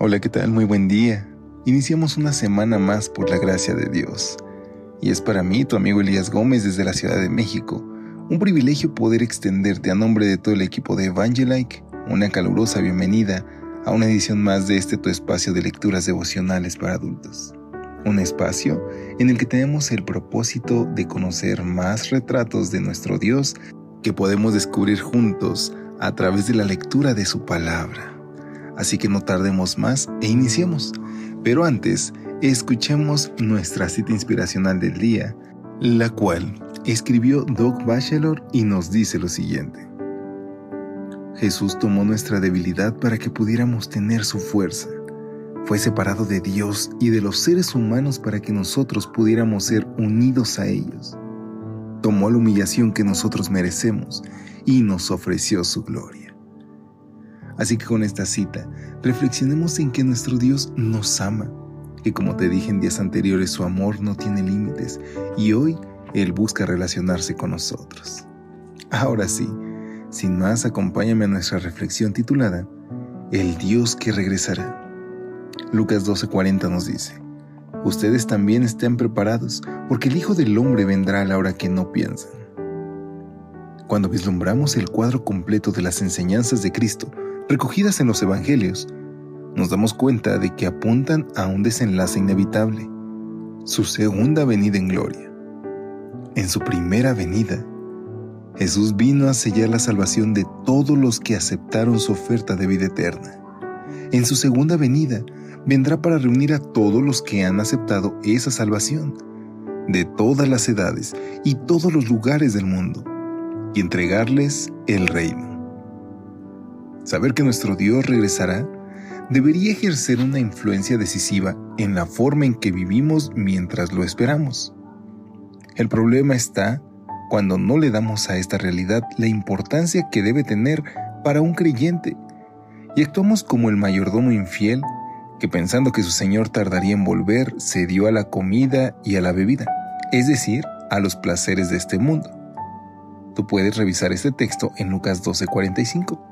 Hola, ¿qué tal? Muy buen día. Iniciamos una semana más por la gracia de Dios. Y es para mí, tu amigo Elías Gómez desde la Ciudad de México, un privilegio poder extenderte a nombre de todo el equipo de Evangelike una calurosa bienvenida a una edición más de este tu espacio de lecturas devocionales para adultos. Un espacio en el que tenemos el propósito de conocer más retratos de nuestro Dios que podemos descubrir juntos a través de la lectura de su palabra. Así que no tardemos más e iniciemos. Pero antes, escuchemos nuestra cita inspiracional del día, la cual escribió Doug Bachelor y nos dice lo siguiente. Jesús tomó nuestra debilidad para que pudiéramos tener su fuerza. Fue separado de Dios y de los seres humanos para que nosotros pudiéramos ser unidos a ellos. Tomó la humillación que nosotros merecemos y nos ofreció su gloria. Así que con esta cita, reflexionemos en que nuestro Dios nos ama, que como te dije en días anteriores, su amor no tiene límites y hoy Él busca relacionarse con nosotros. Ahora sí, sin más, acompáñame a nuestra reflexión titulada El Dios que regresará. Lucas 12:40 nos dice, Ustedes también estén preparados, porque el Hijo del Hombre vendrá a la hora que no piensan. Cuando vislumbramos el cuadro completo de las enseñanzas de Cristo, recogidas en los Evangelios, nos damos cuenta de que apuntan a un desenlace inevitable, su segunda venida en gloria. En su primera venida, Jesús vino a sellar la salvación de todos los que aceptaron su oferta de vida eterna. En su segunda venida, vendrá para reunir a todos los que han aceptado esa salvación, de todas las edades y todos los lugares del mundo, y entregarles el reino. Saber que nuestro Dios regresará debería ejercer una influencia decisiva en la forma en que vivimos mientras lo esperamos. El problema está cuando no le damos a esta realidad la importancia que debe tener para un creyente y actuamos como el mayordomo infiel que pensando que su Señor tardaría en volver se dio a la comida y a la bebida, es decir, a los placeres de este mundo. Tú puedes revisar este texto en Lucas 12:45.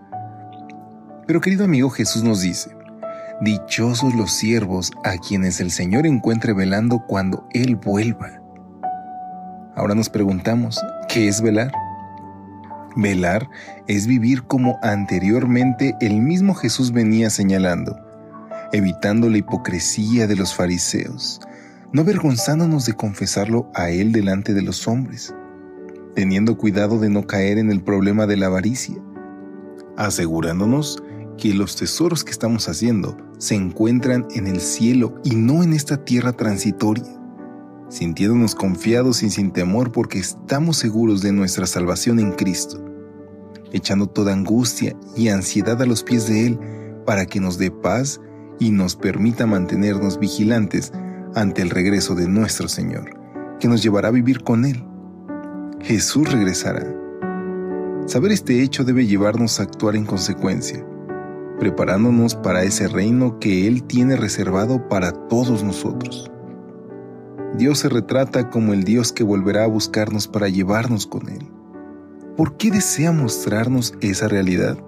Pero querido amigo, Jesús nos dice, Dichosos los siervos a quienes el Señor encuentre velando cuando Él vuelva. Ahora nos preguntamos, ¿qué es velar? Velar es vivir como anteriormente el mismo Jesús venía señalando, evitando la hipocresía de los fariseos, no avergonzándonos de confesarlo a Él delante de los hombres, teniendo cuidado de no caer en el problema de la avaricia, asegurándonos que los tesoros que estamos haciendo se encuentran en el cielo y no en esta tierra transitoria, sintiéndonos confiados y sin temor porque estamos seguros de nuestra salvación en Cristo, echando toda angustia y ansiedad a los pies de Él para que nos dé paz y nos permita mantenernos vigilantes ante el regreso de nuestro Señor, que nos llevará a vivir con Él. Jesús regresará. Saber este hecho debe llevarnos a actuar en consecuencia preparándonos para ese reino que Él tiene reservado para todos nosotros. Dios se retrata como el Dios que volverá a buscarnos para llevarnos con Él. ¿Por qué desea mostrarnos esa realidad?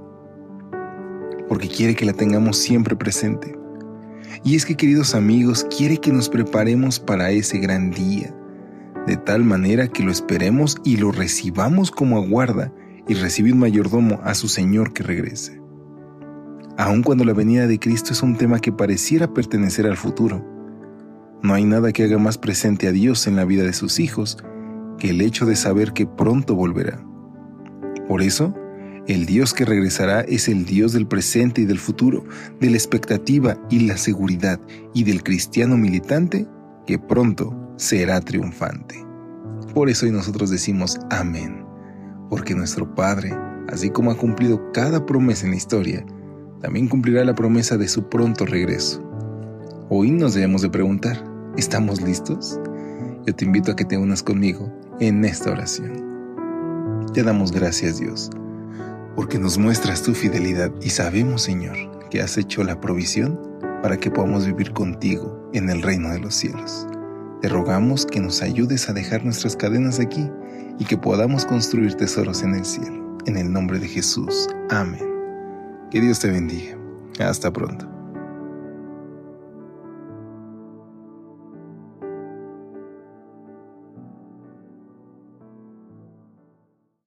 Porque quiere que la tengamos siempre presente. Y es que, queridos amigos, quiere que nos preparemos para ese gran día, de tal manera que lo esperemos y lo recibamos como aguarda y recibe un mayordomo a su Señor que regrese aun cuando la venida de Cristo es un tema que pareciera pertenecer al futuro. No hay nada que haga más presente a Dios en la vida de sus hijos que el hecho de saber que pronto volverá. Por eso, el Dios que regresará es el Dios del presente y del futuro, de la expectativa y la seguridad, y del cristiano militante que pronto será triunfante. Por eso hoy nosotros decimos amén, porque nuestro Padre, así como ha cumplido cada promesa en la historia, también cumplirá la promesa de su pronto regreso. Hoy nos debemos de preguntar, ¿estamos listos? Yo te invito a que te unas conmigo en esta oración. Te damos gracias Dios, porque nos muestras tu fidelidad y sabemos Señor que has hecho la provisión para que podamos vivir contigo en el reino de los cielos. Te rogamos que nos ayudes a dejar nuestras cadenas aquí y que podamos construir tesoros en el cielo. En el nombre de Jesús. Amén. Que Dios te bendiga. Hasta pronto.